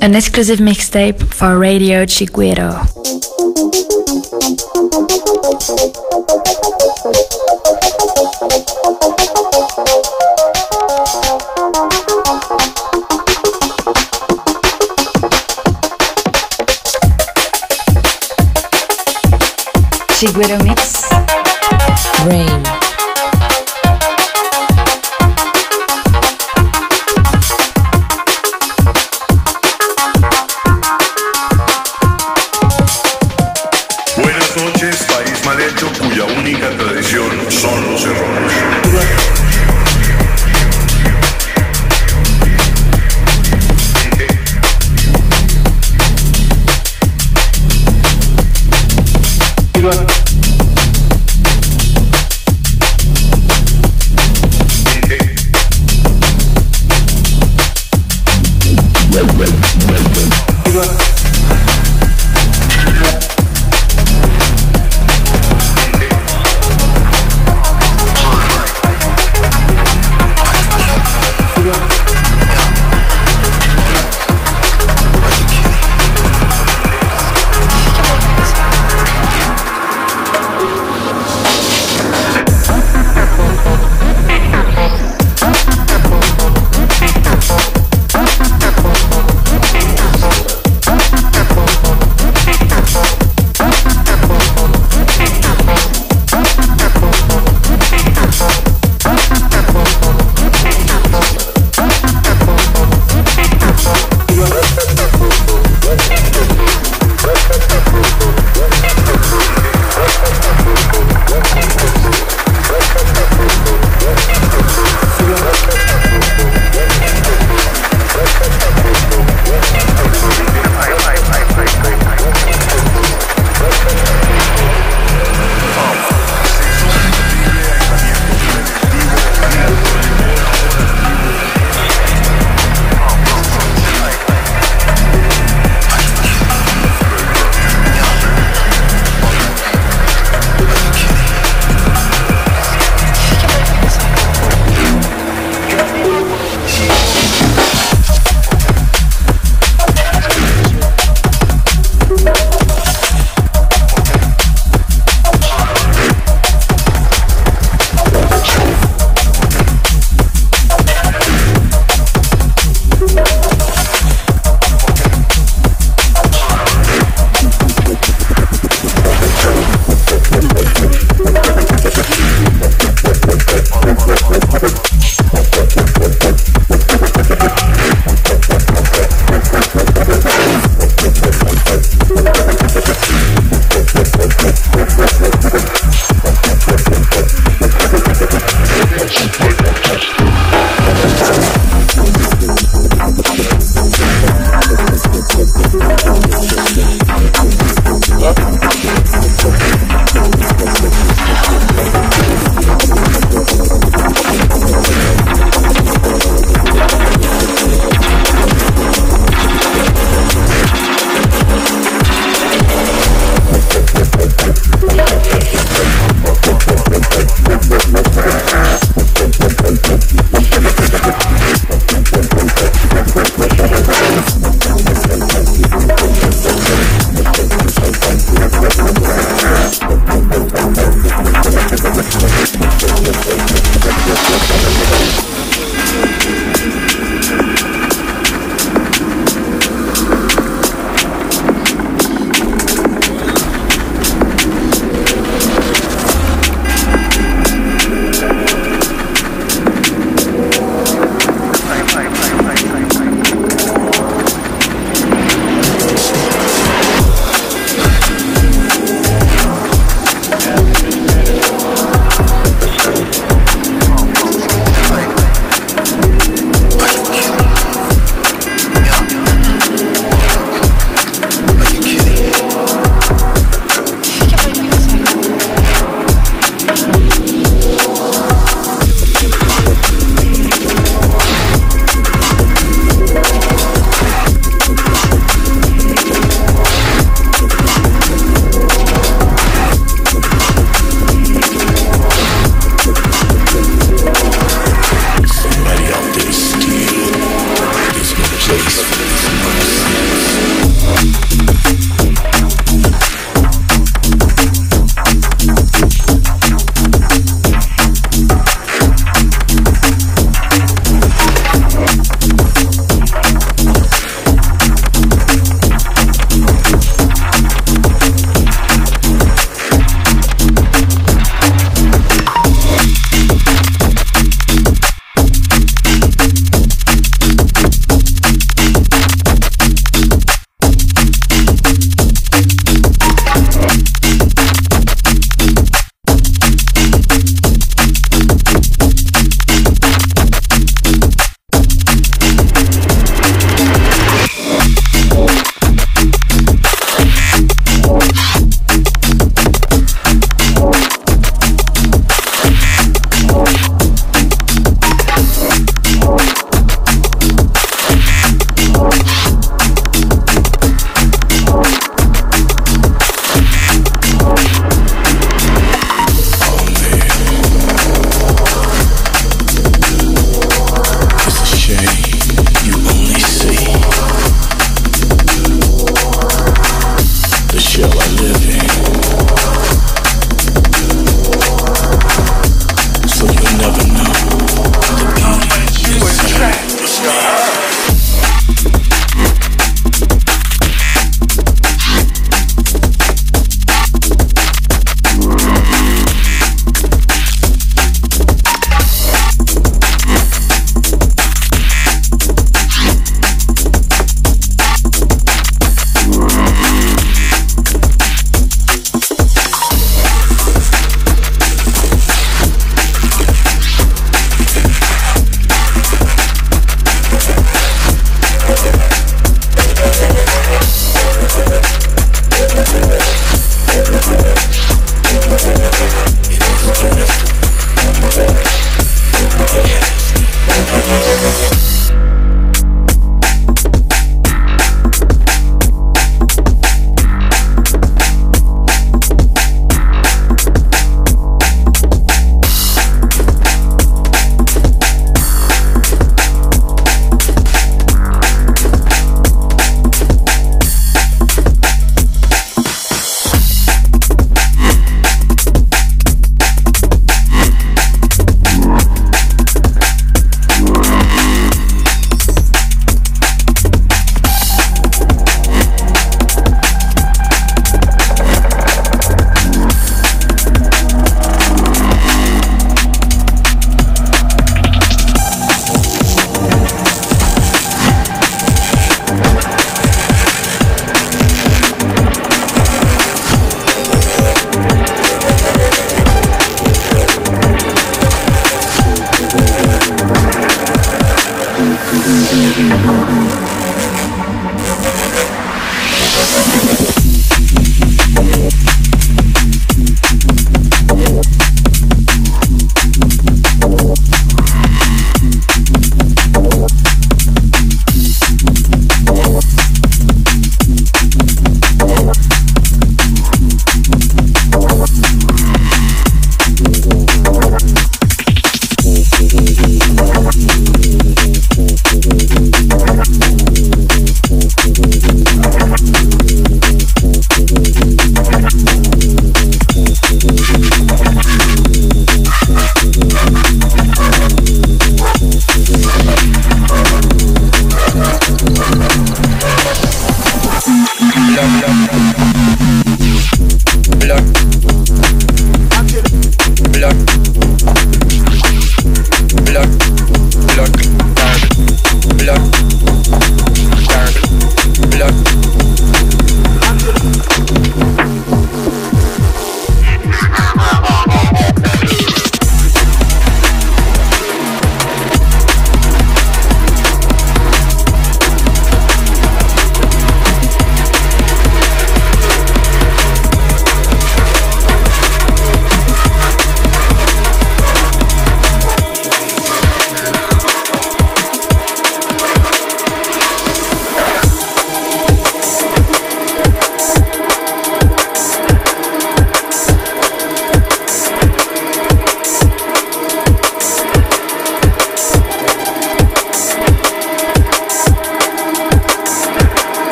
An exclusive mixtape for Radio Chiguero. Chiguero Mix. Rain.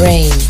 Rain.